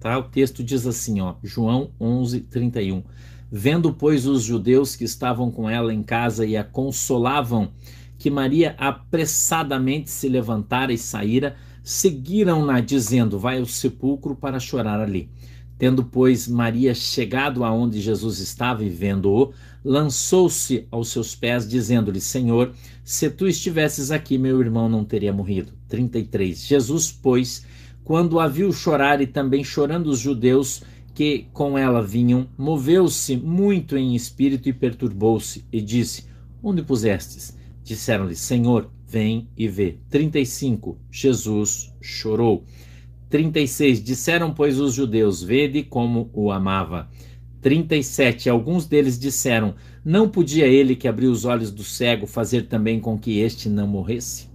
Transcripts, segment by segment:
Tá? O texto diz assim, ó, João 11, 31. Vendo, pois, os judeus que estavam com ela em casa e a consolavam, que Maria apressadamente se levantara e saíra, seguiram-na, dizendo: Vai ao sepulcro para chorar ali. Tendo, pois, Maria chegado aonde Jesus estava e vendo-o, lançou-se aos seus pés, dizendo-lhe: Senhor, se tu estivesses aqui, meu irmão não teria morrido. 33. Jesus, pois, quando a viu chorar e também chorando os judeus, que com ela vinham, moveu-se muito em espírito e perturbou-se, e disse: Onde pusestes? Disseram-lhe: Senhor, vem e vê. 35. Jesus chorou. 36. Disseram, pois, os judeus: Vede como o amava. 37. Alguns deles disseram: Não podia ele que abriu os olhos do cego fazer também com que este não morresse?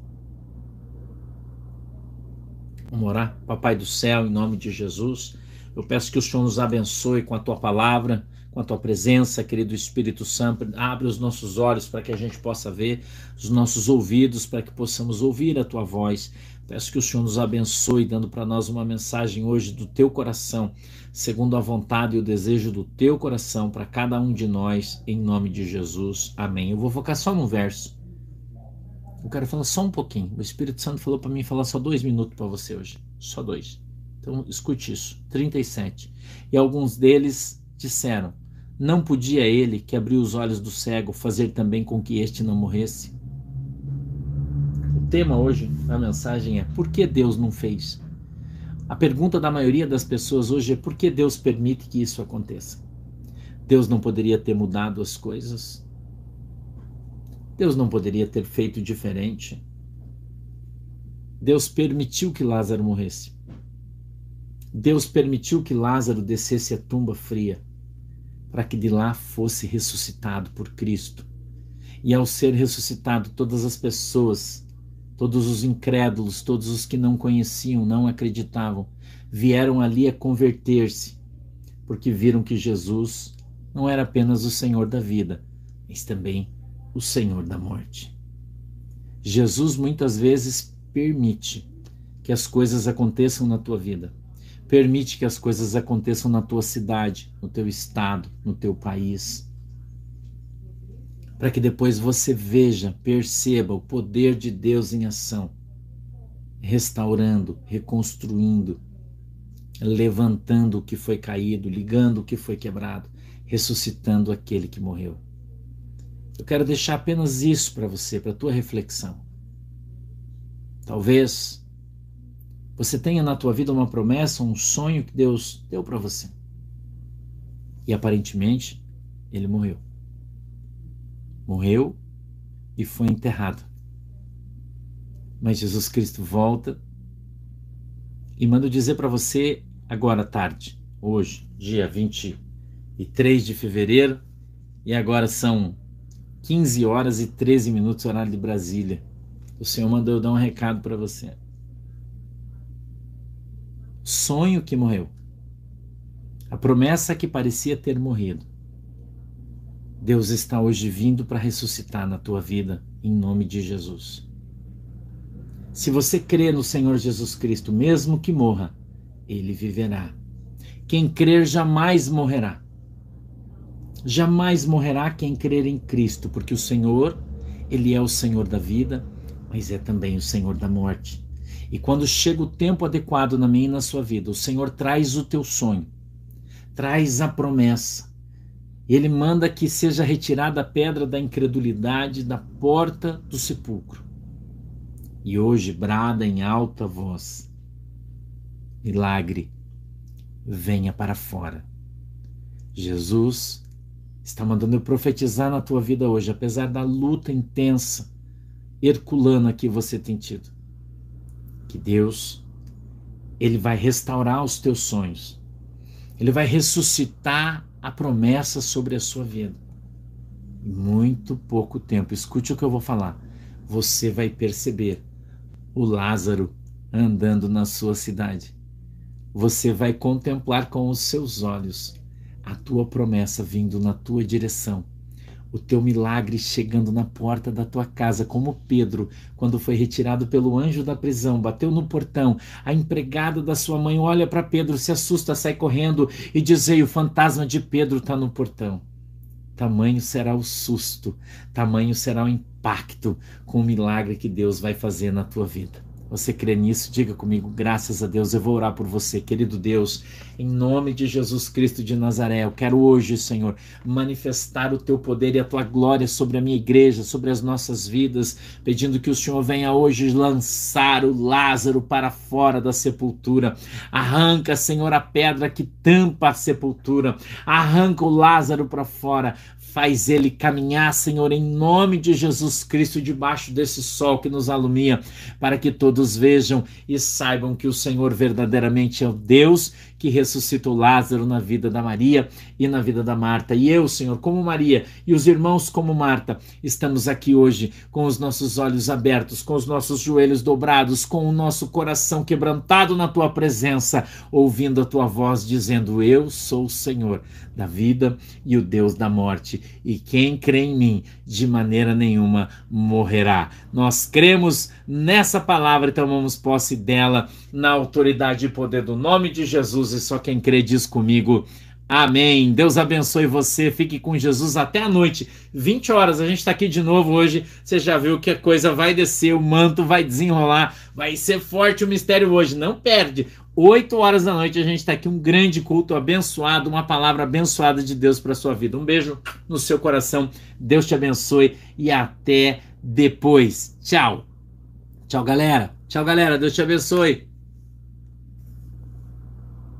Vamos orar? Papai do céu, em nome de Jesus. Eu peço que o Senhor nos abençoe com a tua palavra, com a tua presença, querido Espírito Santo. Abre os nossos olhos para que a gente possa ver, os nossos ouvidos para que possamos ouvir a tua voz. Peço que o Senhor nos abençoe, dando para nós uma mensagem hoje do teu coração, segundo a vontade e o desejo do teu coração para cada um de nós, em nome de Jesus. Amém. Eu vou focar só no verso. Eu quero falar só um pouquinho. O Espírito Santo falou para mim falar só dois minutos para você hoje. Só dois. Então, escute isso. 37. E alguns deles disseram: Não podia ele, que abriu os olhos do cego, fazer também com que este não morresse? O tema hoje da mensagem é: Por que Deus não fez? A pergunta da maioria das pessoas hoje é: Por que Deus permite que isso aconteça? Deus não poderia ter mudado as coisas? Deus não poderia ter feito diferente? Deus permitiu que Lázaro morresse. Deus permitiu que Lázaro descesse a tumba fria, para que de lá fosse ressuscitado por Cristo. E ao ser ressuscitado, todas as pessoas, todos os incrédulos, todos os que não conheciam, não acreditavam, vieram ali a converter-se, porque viram que Jesus não era apenas o Senhor da vida, mas também o Senhor da morte. Jesus muitas vezes permite que as coisas aconteçam na tua vida Permite que as coisas aconteçam na tua cidade, no teu estado, no teu país. Para que depois você veja, perceba o poder de Deus em ação, restaurando, reconstruindo, levantando o que foi caído, ligando o que foi quebrado, ressuscitando aquele que morreu. Eu quero deixar apenas isso para você, para tua reflexão. Talvez você tenha na tua vida uma promessa, um sonho que Deus deu para você. E aparentemente ele morreu. Morreu e foi enterrado. Mas Jesus Cristo volta e manda dizer para você agora tarde, hoje, dia 23 de fevereiro, e agora são 15 horas e 13 minutos, horário de Brasília. O Senhor mandou eu dar um recado para você sonho que morreu, a promessa que parecia ter morrido. Deus está hoje vindo para ressuscitar na tua vida, em nome de Jesus. Se você crê no Senhor Jesus Cristo, mesmo que morra, ele viverá. Quem crer jamais morrerá. Jamais morrerá quem crer em Cristo, porque o Senhor, ele é o Senhor da vida, mas é também o Senhor da morte. E quando chega o tempo adequado na minha e na sua vida, o Senhor traz o teu sonho, traz a promessa. Ele manda que seja retirada a pedra da incredulidade da porta do sepulcro. E hoje brada em alta voz: milagre, venha para fora. Jesus está mandando eu profetizar na tua vida hoje, apesar da luta intensa, herculana que você tem tido que Deus ele vai restaurar os teus sonhos. Ele vai ressuscitar a promessa sobre a sua vida. Em muito pouco tempo, escute o que eu vou falar. Você vai perceber o Lázaro andando na sua cidade. Você vai contemplar com os seus olhos a tua promessa vindo na tua direção. o teu milagre chegando na porta da tua casa, como Pedro, quando foi retirado pelo anjo da prisão, bateu no portão, a empregada da sua mãe olha para Pedro, se assusta, sai correndo e diz: Ei, o fantasma de Pedro está no portão. Tamanho será o susto, tamanho será o impacto com o milagre que Deus vai fazer na tua vida. Você crê nisso? Diga comigo, graças a Deus. Eu vou orar por você, querido Deus, em nome de Jesus Cristo de Nazaré. Eu quero hoje, Senhor, manifestar o teu poder e a tua glória sobre a minha igreja, sobre as nossas vidas, pedindo que o Senhor venha hoje lançar o Lázaro para fora da sepultura. Arranca, Senhor, a pedra que tampa a sepultura. Arranca o Lázaro para fora Faz ele caminhar, Senhor, em nome de Jesus Cristo, debaixo desse sol que nos alumia, para que todos vejam e saibam que o Senhor verdadeiramente é o Deus que ressuscitou Lázaro na vida da Maria e na vida da Marta. E eu, Senhor, como Maria e os irmãos como Marta, estamos aqui hoje com os nossos olhos abertos, com os nossos joelhos dobrados, com o nosso coração quebrantado na tua presença, ouvindo a tua voz dizendo: Eu sou o Senhor da vida e o Deus da morte, e quem crê em mim de maneira nenhuma morrerá. Nós cremos nessa palavra e tomamos posse dela na autoridade e poder do nome de Jesus e só quem crê diz comigo. Amém. Deus abençoe você. Fique com Jesus até a noite, 20 horas. A gente está aqui de novo hoje. Você já viu que a coisa vai descer, o manto vai desenrolar, vai ser forte o mistério hoje. Não perde. 8 horas da noite a gente está aqui. Um grande culto abençoado, uma palavra abençoada de Deus para sua vida. Um beijo no seu coração. Deus te abençoe e até depois. Tchau. Tchau, galera. Tchau, galera. Deus te abençoe.